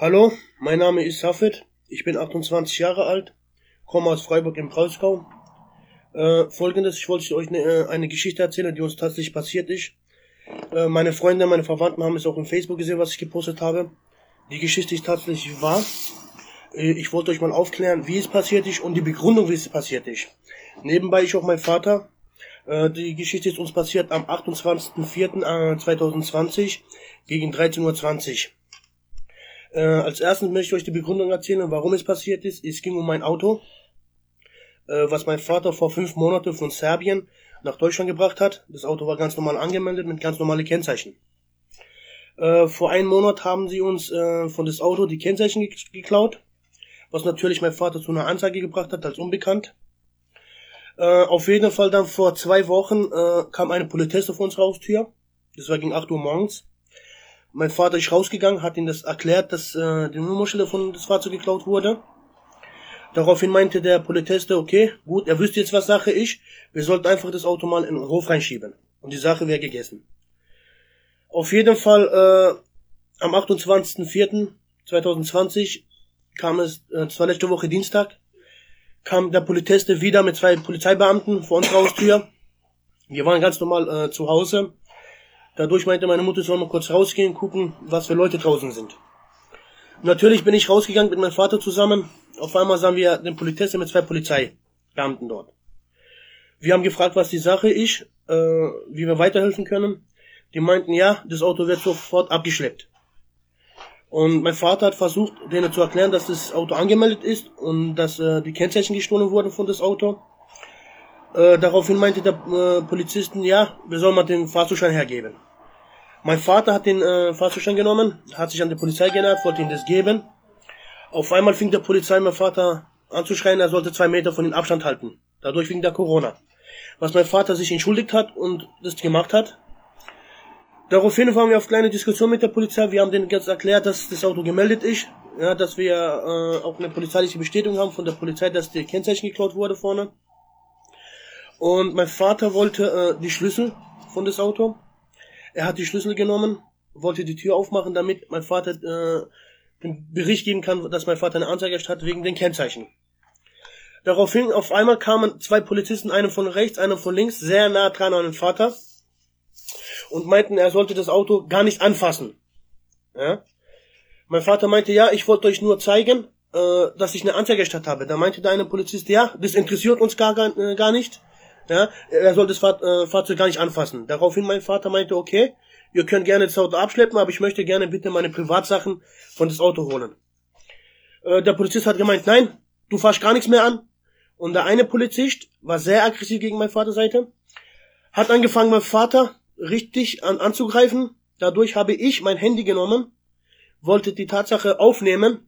Hallo, mein Name ist Safed. Ich bin 28 Jahre alt, komme aus Freiburg im Breisgau. Äh, Folgendes, ich wollte euch eine, äh, eine Geschichte erzählen, die uns tatsächlich passiert ist. Äh, meine Freunde, meine Verwandten haben es auch im Facebook gesehen, was ich gepostet habe. Die Geschichte ist tatsächlich wahr. Äh, ich wollte euch mal aufklären, wie es passiert ist und die Begründung, wie es passiert ist. Nebenbei ist auch mein Vater. Äh, die Geschichte ist uns passiert am 28.04.2020 gegen 13.20 Uhr. Äh, als erstes möchte ich euch die Begründung erzählen, warum es passiert ist. Es ging um mein Auto, äh, was mein Vater vor fünf Monaten von Serbien nach Deutschland gebracht hat. Das Auto war ganz normal angemeldet mit ganz normalen Kennzeichen. Äh, vor einem Monat haben sie uns äh, von das Auto die Kennzeichen geklaut, was natürlich mein Vater zu einer Anzeige gebracht hat als unbekannt. Äh, auf jeden Fall dann vor zwei Wochen äh, kam eine Politesse vor unserer Haustür. Das war gegen 8 Uhr morgens. Mein Vater ist rausgegangen, hat ihm das erklärt, dass äh, die Nummerschilder von das Fahrzeug geklaut wurde. Daraufhin meinte der Politeste, okay, gut, er wüsste jetzt, was Sache ist. Wir sollten einfach das Auto mal in den Hof reinschieben. Und die Sache wäre gegessen. Auf jeden Fall, äh, am 28.04.2020 kam es, äh, zwar letzte Woche Dienstag, kam der Politeste wieder mit zwei Polizeibeamten vor unserer Haustür. Wir waren ganz normal äh, zu Hause. Dadurch meinte meine Mutter, soll mal kurz rausgehen, gucken, was für Leute draußen sind. Natürlich bin ich rausgegangen mit meinem Vater zusammen. Auf einmal sahen wir den Polizisten mit zwei Polizeibeamten dort. Wir haben gefragt, was die Sache ist, äh, wie wir weiterhelfen können. Die meinten, ja, das Auto wird sofort abgeschleppt. Und mein Vater hat versucht, denen zu erklären, dass das Auto angemeldet ist und dass äh, die Kennzeichen gestohlen wurden von das Auto. Äh, daraufhin meinte der äh, Polizisten, ja, wir sollen mal den Fahrzeugschein hergeben. Mein Vater hat den äh, Fahrzeugschein genommen, hat sich an die Polizei genähert, wollte ihm das geben. Auf einmal fing der Polizei mein Vater anzuschreien, er sollte zwei Meter von ihm Abstand halten. Dadurch wegen der Corona. Was mein Vater sich entschuldigt hat und das gemacht hat. Daraufhin waren wir auf kleine Diskussion mit der Polizei. Wir haben denen jetzt erklärt, dass das Auto gemeldet ist. Ja, dass wir äh, auch eine polizeiliche Bestätigung haben von der Polizei, dass die Kennzeichen geklaut wurde vorne. Und mein Vater wollte äh, die Schlüssel von das Auto. Er hat die Schlüssel genommen, wollte die Tür aufmachen, damit mein Vater äh, den Bericht geben kann, dass mein Vater eine Anzeige hat wegen den Kennzeichen. Daraufhin auf einmal kamen zwei Polizisten, einer von rechts, einer von links, sehr nah dran an den Vater und meinten, er sollte das Auto gar nicht anfassen. Ja? Mein Vater meinte, ja, ich wollte euch nur zeigen, äh, dass ich eine Anzeige statt habe. Da meinte der eine Polizist, ja, das interessiert uns gar, gar, äh, gar nicht. Ja, er soll das Fahr äh, Fahrzeug gar nicht anfassen. Daraufhin mein Vater meinte, okay, ihr könnt gerne das Auto abschleppen, aber ich möchte gerne bitte meine Privatsachen von das Auto holen. Äh, der Polizist hat gemeint, nein, du fahrst gar nichts mehr an. Und der eine Polizist war sehr aggressiv gegen meine Vaterseite, hat angefangen, mein Vater richtig an, anzugreifen. Dadurch habe ich mein Handy genommen, wollte die Tatsache aufnehmen.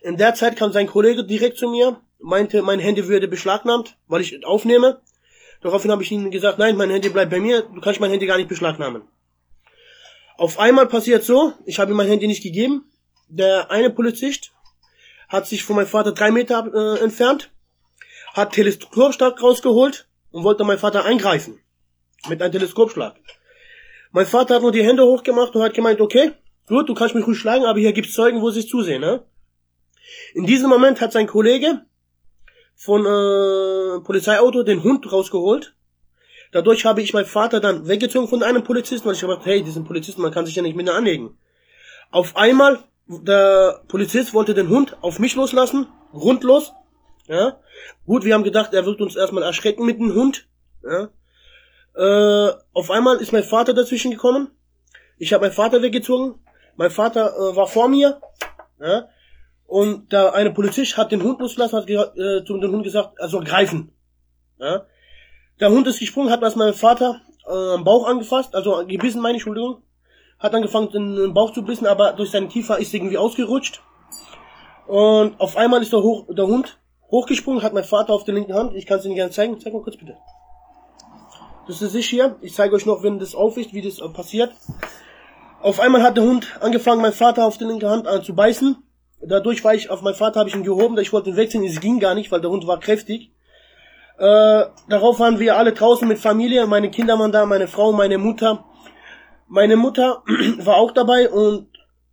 In der Zeit kam sein Kollege direkt zu mir, meinte, mein Handy würde beschlagnahmt, weil ich aufnehme. Daraufhin habe ich ihnen gesagt, nein, mein Handy bleibt bei mir, du kannst mein Handy gar nicht beschlagnahmen. Auf einmal passiert so, ich habe ihm mein Handy nicht gegeben. Der eine Polizist hat sich von meinem Vater drei Meter äh, entfernt, hat Teleskopschlag rausgeholt und wollte meinen Vater eingreifen. Mit einem Teleskopschlag. Mein Vater hat nur die Hände hochgemacht und hat gemeint, okay, gut, du kannst mich ruhig schlagen, aber hier gibt's Zeugen, wo sie es zusehen, ne? In diesem Moment hat sein Kollege von äh, Polizeiauto den Hund rausgeholt. Dadurch habe ich meinen Vater dann weggezogen von einem Polizisten, weil ich gedacht, hey, diesen Polizisten, man kann sich ja nicht mit anlegen. Auf einmal, der Polizist wollte den Hund auf mich loslassen, grundlos. Ja. Gut, wir haben gedacht, er wird uns erstmal erschrecken mit dem Hund. Ja. Äh, auf einmal ist mein Vater dazwischen gekommen. Ich habe meinen Vater weggezogen. Mein Vater äh, war vor mir. Ja. Und der eine Polizist hat den Hund losgelassen, hat äh, zu dem Hund gesagt, er soll greifen. Ja? Der Hund ist gesprungen, hat was mein Vater äh, am Bauch angefasst, also gebissen, meine Entschuldigung. Hat angefangen, den Bauch zu bissen, aber durch seinen Kiefer ist irgendwie ausgerutscht. Und auf einmal ist der, hoch, der Hund hochgesprungen, hat mein Vater auf der linken Hand. Ich kann es Ihnen gerne zeigen. Zeig mal kurz bitte. Das ist ich hier. Ich zeige euch noch, wenn das aufwischt, wie das äh, passiert. Auf einmal hat der Hund angefangen, mein Vater auf der linken Hand äh, zu beißen. Dadurch war ich auf meinen Vater, habe ich ihn gehoben, ich wollte ihn wechseln, es ging gar nicht, weil der Hund war kräftig. Äh, darauf waren wir alle draußen mit Familie, meine Kinder waren da, meine Frau, meine Mutter. Meine Mutter war auch dabei und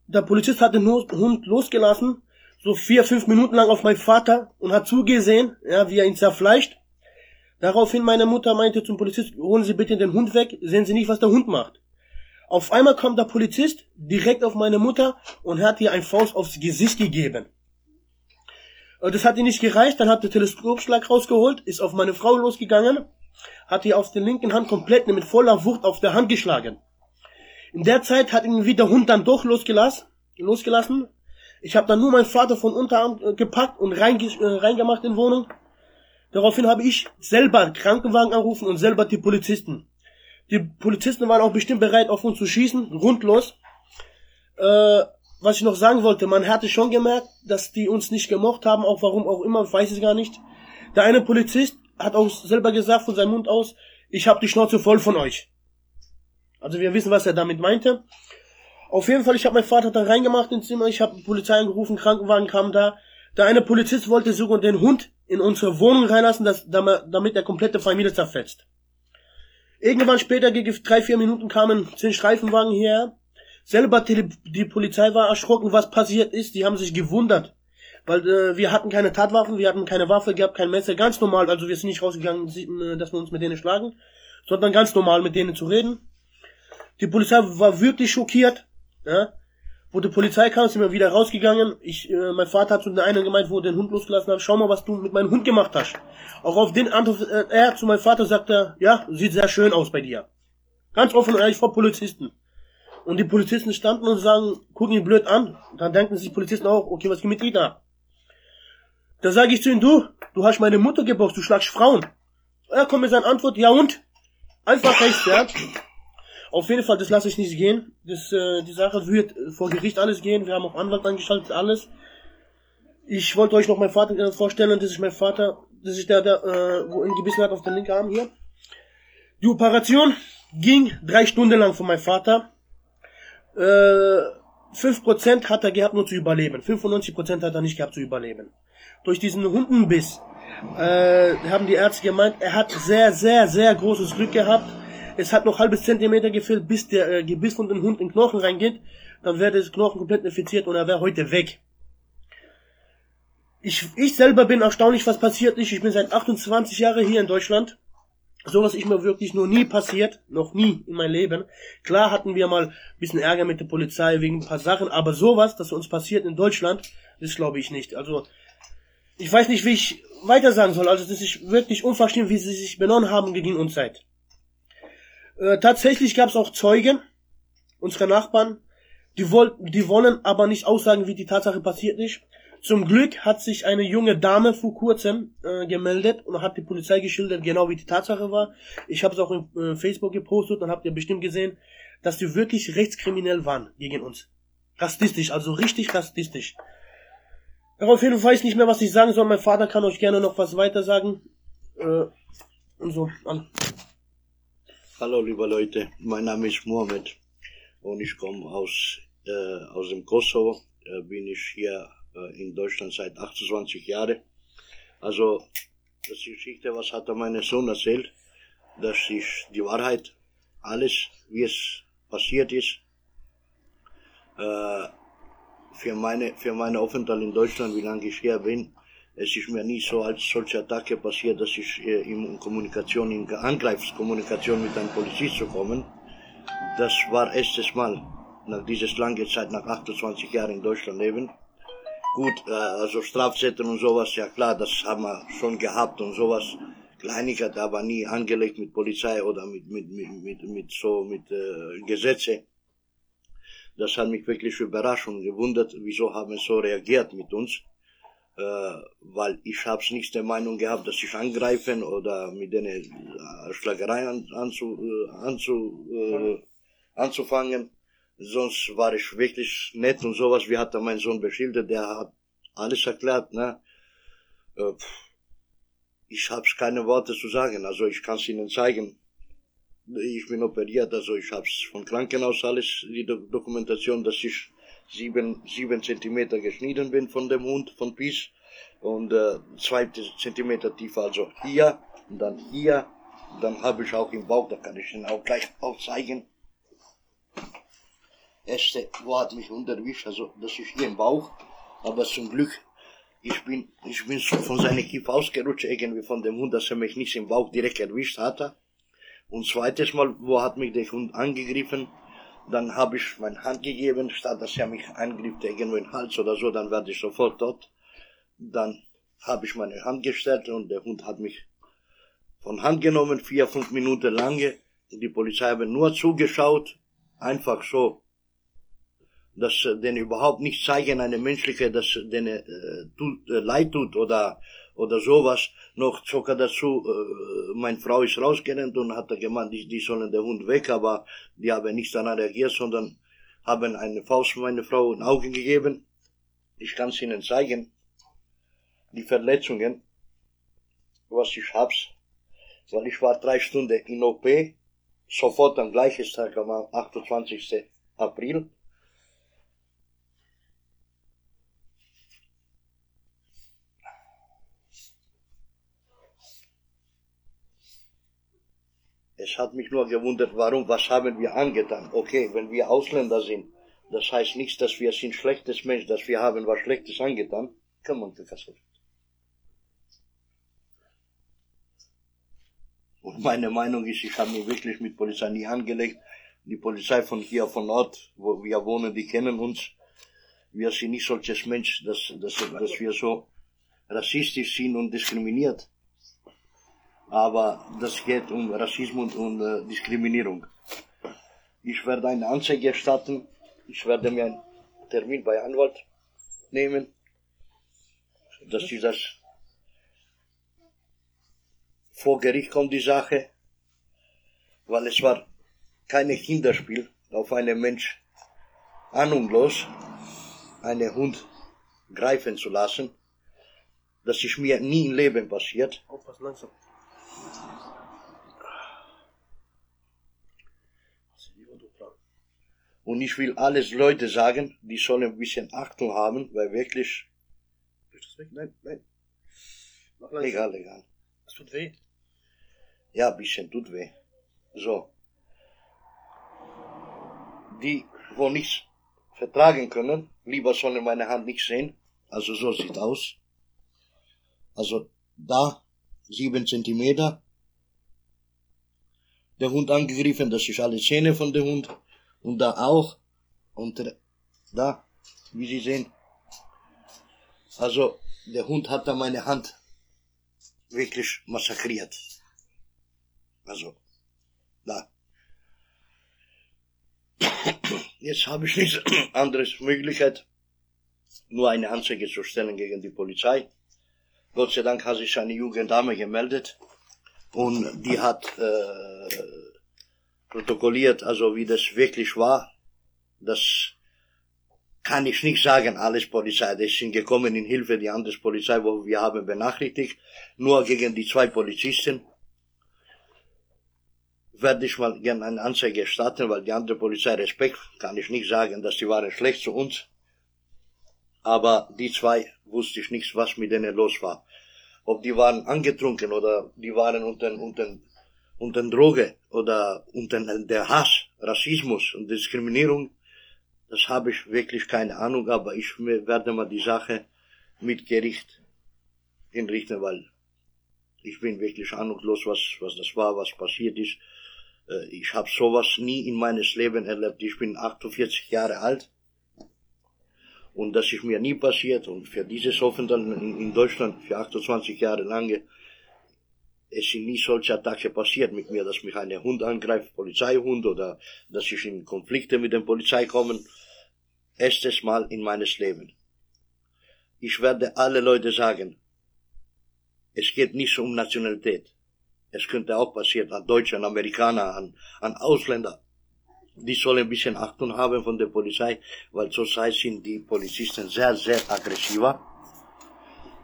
der Polizist hat den Hund losgelassen, so vier, fünf Minuten lang auf meinen Vater und hat zugesehen, ja, wie er ihn zerfleischt. Daraufhin meine Mutter meinte zum Polizist, holen Sie bitte den Hund weg, sehen Sie nicht, was der Hund macht. Auf einmal kommt der Polizist direkt auf meine Mutter und hat ihr ein Faust aufs Gesicht gegeben. Das hat ihr nicht gereicht, dann hat der Teleskopschlag rausgeholt, ist auf meine Frau losgegangen, hat ihr auf der linken Hand komplett mit voller Wucht auf der Hand geschlagen. In der Zeit hat ihn wieder der Hund dann doch losgelassen, losgelassen. Ich habe dann nur meinen Vater von Unterarm äh, gepackt und äh, reingemacht in Wohnung. Daraufhin habe ich selber Krankenwagen anrufen und selber die Polizisten. Die Polizisten waren auch bestimmt bereit, auf uns zu schießen, rundlos. Äh, was ich noch sagen wollte, man hatte schon gemerkt, dass die uns nicht gemocht haben, auch warum auch immer, weiß ich gar nicht. Der eine Polizist hat auch selber gesagt von seinem Mund aus, ich habe die Schnauze voll von euch. Also wir wissen, was er damit meinte. Auf jeden Fall, ich habe meinen Vater dann reingemacht ins Zimmer, ich habe Polizei angerufen, Krankenwagen kam da. Der eine Polizist wollte sogar den Hund in unsere Wohnung reinlassen, dass, damit der komplette Familie zerfetzt. Irgendwann später, gegen drei, vier Minuten, kamen zehn Streifenwagen hierher. Selber die, die Polizei war erschrocken, was passiert ist. Die haben sich gewundert. Weil äh, wir hatten keine Tatwaffen, wir hatten keine Waffe, gehabt kein Messer, ganz normal. Also wir sind nicht rausgegangen, äh, dass wir uns mit denen schlagen, sondern ganz normal mit denen zu reden. Die Polizei war wirklich schockiert. Ja? Wo die Polizei kam, sind wir wieder rausgegangen. Ich, äh, mein Vater hat zu der einen gemeint, wo er den Hund losgelassen hat, schau mal, was du mit meinem Hund gemacht hast. Auch auf den Antwort, äh, er zu meinem Vater sagte, ja, sieht sehr schön aus bei dir. Ganz offen und ehrlich vor Polizisten. Und die Polizisten standen und sagen, gucken ihn blöd an. Dann denken sich Polizisten auch, okay, was geht mit dir da? Da sage ich zu ihm, du, du hast meine Mutter geboxt, du schlagst Frauen. Er kommt mit seiner Antwort, ja und? Einfach rechts, ja. Auf jeden Fall, das lasse ich nicht gehen. Das, äh, die Sache wird vor Gericht alles gehen. Wir haben auch Anwalt angeschaltet, alles. Ich wollte euch noch meinen Vater äh, vorstellen. Das ist mein Vater. Das ist der, der äh, wo ihn gebissen hat auf den linken Arm hier. Die Operation ging drei Stunden lang von meinem Vater. Äh, 5% hat er gehabt, nur zu überleben. 95% hat er nicht gehabt, zu überleben. Durch diesen Hundenbiss äh, haben die Ärzte gemeint, er hat sehr, sehr, sehr großes Glück gehabt es hat noch halbes Zentimeter gefehlt, bis der äh, Gebiss von dem Hund in den Knochen reingeht. Dann wäre das Knochen komplett infiziert und er wäre heute weg. Ich, ich selber bin erstaunlich, was passiert ist. Ich bin seit 28 Jahren hier in Deutschland. Sowas ist mir wirklich noch nie passiert. Noch nie in meinem Leben. Klar hatten wir mal ein bisschen Ärger mit der Polizei wegen ein paar Sachen, aber sowas, das uns passiert in Deutschland, das glaube ich nicht. Also, ich weiß nicht, wie ich weiter sagen soll. Also, das ist wirklich unverständlich, wie sie sich benommen haben gegen uns seid. Äh, tatsächlich gab es auch Zeugen, unsere Nachbarn, die, woll die wollen aber nicht aussagen, wie die Tatsache passiert ist. Zum Glück hat sich eine junge Dame vor kurzem äh, gemeldet und hat die Polizei geschildert, genau wie die Tatsache war. Ich habe es auch in äh, Facebook gepostet und habt ihr bestimmt gesehen, dass die wirklich rechtskriminell waren gegen uns. Rassistisch, also richtig rassistisch. Daraufhin weiß ich nicht mehr, was ich sagen soll. Mein Vater kann euch gerne noch was weiter sagen. Äh, und so. An. Hallo liebe Leute, mein Name ist Mohamed und ich komme aus, äh, aus dem Kosovo. Äh, bin ich hier äh, in Deutschland seit 28 Jahren. Also, das Geschichte, was hat mein Sohn erzählt. Das ist die Wahrheit. Alles, wie es passiert ist. Äh, für meine, für meine Aufenthalt in Deutschland, wie lange ich hier bin, es ist mir nie so als solche Attacke passiert, dass ich äh, in Kommunikation, in Angreifskommunikation mit einem Polizist zu kommen. Das war erstes Mal nach dieses lange Zeit, nach 28 Jahren in Deutschland leben. Gut, äh, also Strafzettel und sowas, ja klar, das haben wir schon gehabt und sowas. Kleinigkeit, aber nie angelegt mit Polizei oder mit, mit, mit, mit, mit so, mit äh, Gesetze. Das hat mich wirklich überrascht und gewundert, wieso haben sie so reagiert mit uns weil ich hab's nicht der Meinung gehabt, dass ich angreifen oder mit denen äh, Schlagerei an, anzu, äh, anzu, äh, anzufangen. Sonst war ich wirklich nett und sowas. Wie hat er mein Sohn beschildert? Der hat alles erklärt. Ne? Äh, ich hab's keine Worte zu sagen. Also ich kann's Ihnen zeigen. Ich bin operiert, also ich hab's von Krankenhaus alles, die Dokumentation, dass ich sieben, sieben Zentimeter geschnitten bin von dem Hund, von Pies. Und äh, zwei Zentimeter tiefer, also hier und dann hier. Und dann habe ich auch im Bauch, da kann ich Ihnen auch gleich auch zeigen. erste, wo hat mich unterwischt, also das ist hier im Bauch, aber zum Glück, ich bin, ich bin von seinem Kiff ausgerutscht, irgendwie von dem Hund, dass er mich nicht im Bauch direkt erwischt hatte. Und zweites Mal, wo hat mich der Hund angegriffen, dann habe ich meine Hand gegeben, statt dass er mich angriff, irgendwo in den Hals oder so, dann werde ich sofort tot. Dann habe ich meine Hand gestellt und der Hund hat mich von Hand genommen, vier, fünf Minuten lange. Die Polizei hat nur zugeschaut, einfach so dass äh, denen überhaupt nicht zeigen, eine menschliche, dass denen äh, tut, äh, leid tut oder oder sowas. Noch sogar dazu, äh, meine Frau ist rausgerannt und hat gemeint, die, die sollen den Hund weg, aber die haben nicht daran reagiert, sondern haben eine Faust meine Frau in Augen gegeben. Ich kann es Ihnen zeigen. Die Verletzungen, was ich hab's, weil ich war drei Stunden in OP, sofort am gleichen Tag, am 28. April, Es hat mich nur gewundert, warum, was haben wir angetan? Okay, wenn wir Ausländer sind, das heißt nicht, dass wir sind schlechtes Mensch, dass wir haben was Schlechtes angetan. Kann man das Und meine Meinung ist, ich habe mich wirklich mit Polizei nie angelegt. Die Polizei von hier, von Ort, wo wir wohnen, die kennen uns. Wir sind nicht solches Mensch, dass, dass, dass wir so rassistisch sind und diskriminiert aber das geht um Rassismus und äh, Diskriminierung. Ich werde eine Anzeige erstatten, ich werde mir einen Termin bei Anwalt nehmen, dass ich das vor Gericht kommt die Sache, weil es war keine Kinderspiel, auf einen Mensch ahnungslos einen Hund greifen zu lassen. Das ist mir nie im Leben passiert. Aufpassen, langsam. Und ich will alles Leute sagen, die sollen ein bisschen Achtung haben, weil wirklich. Nein, nein. Egal, egal. Es tut weh. Ja, ein bisschen tut weh. So. Die, wo nichts vertragen können, lieber sollen meine Hand nicht sehen. Also so sieht aus. Also da sieben Zentimeter. Der Hund angegriffen, das ist alle Zähne von dem Hund. Und da auch. Und da, wie Sie sehen. Also, der Hund hat da meine Hand wirklich massakriert. Also, da. Jetzt habe ich nichts anderes Möglichkeit, nur eine Anzeige zu stellen gegen die Polizei. Gott sei Dank hat sich eine junge Dame gemeldet und die hat äh, protokolliert, also wie das wirklich war. Das kann ich nicht sagen, alles Polizei. Das sind gekommen in Hilfe die andere Polizei, wo wir haben benachrichtigt. Nur gegen die zwei Polizisten werde ich mal gerne eine Anzeige starten, weil die andere Polizei Respekt, kann ich nicht sagen, dass die waren schlecht zu uns. Aber die zwei wusste ich nicht, was mit denen los war. Ob die waren angetrunken oder die waren unter, unter, unter Droge oder unter der Hass, Rassismus und Diskriminierung, das habe ich wirklich keine Ahnung, aber ich werde mal die Sache mit Gericht hinrichten, weil ich bin wirklich ahnungslos, was, was das war, was passiert ist. Äh, ich habe sowas nie in meines Leben erlebt. Ich bin 48 Jahre alt und das ist mir nie passiert. Und für dieses Aufenthalt in Deutschland für 28 Jahre lange, es sind nie solche Attacke passiert mit mir, dass mich ein Hund angreift, Polizeihund, oder dass ich in Konflikte mit der Polizei komme. Erstes Mal in meines Leben. Ich werde alle Leute sagen, es geht nicht um Nationalität. Es könnte auch passieren an Deutschen, an Amerikaner, an, an Ausländer die sollen ein bisschen Achtung haben von der Polizei, weil zurzeit sind die Polizisten sehr, sehr aggressiver.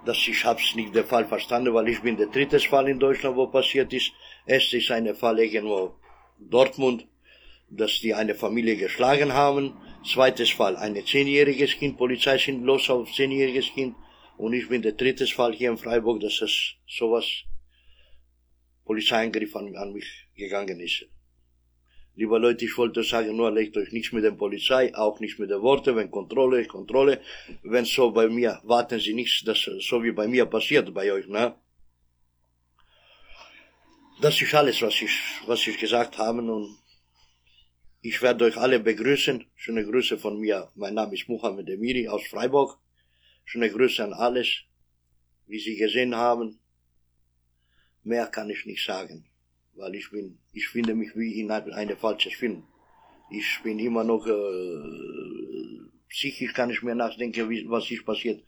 Das ich hab's nicht der Fall verstanden, weil ich bin der dritte Fall in Deutschland, wo passiert ist. Es ist ein Fall irgendwo Dortmund, dass die eine Familie geschlagen haben. Zweites Fall, ein zehnjähriges Kind, Polizei sind los auf zehnjähriges Kind. Und ich bin der dritte Fall hier in Freiburg, dass es sowas Polizeiangriff an, an mich gegangen ist. Liebe Leute, ich wollte sagen, nur legt euch nichts mit der Polizei, auch nicht mit den Worten, wenn Kontrolle, Kontrolle. Wenn so bei mir, warten Sie nichts, dass so wie bei mir passiert bei euch, ne? Das ist alles, was ich, was ich gesagt habe und ich werde euch alle begrüßen. Schöne Grüße von mir. Mein Name ist Mohamed Emiri aus Freiburg. Schöne Grüße an alles, wie Sie gesehen haben. Mehr kann ich nicht sagen weil ich bin, ich finde mich wie in einem falschen Film. Ich bin immer noch, äh, psychisch kann ich mir nachdenken, wie, was ist passiert.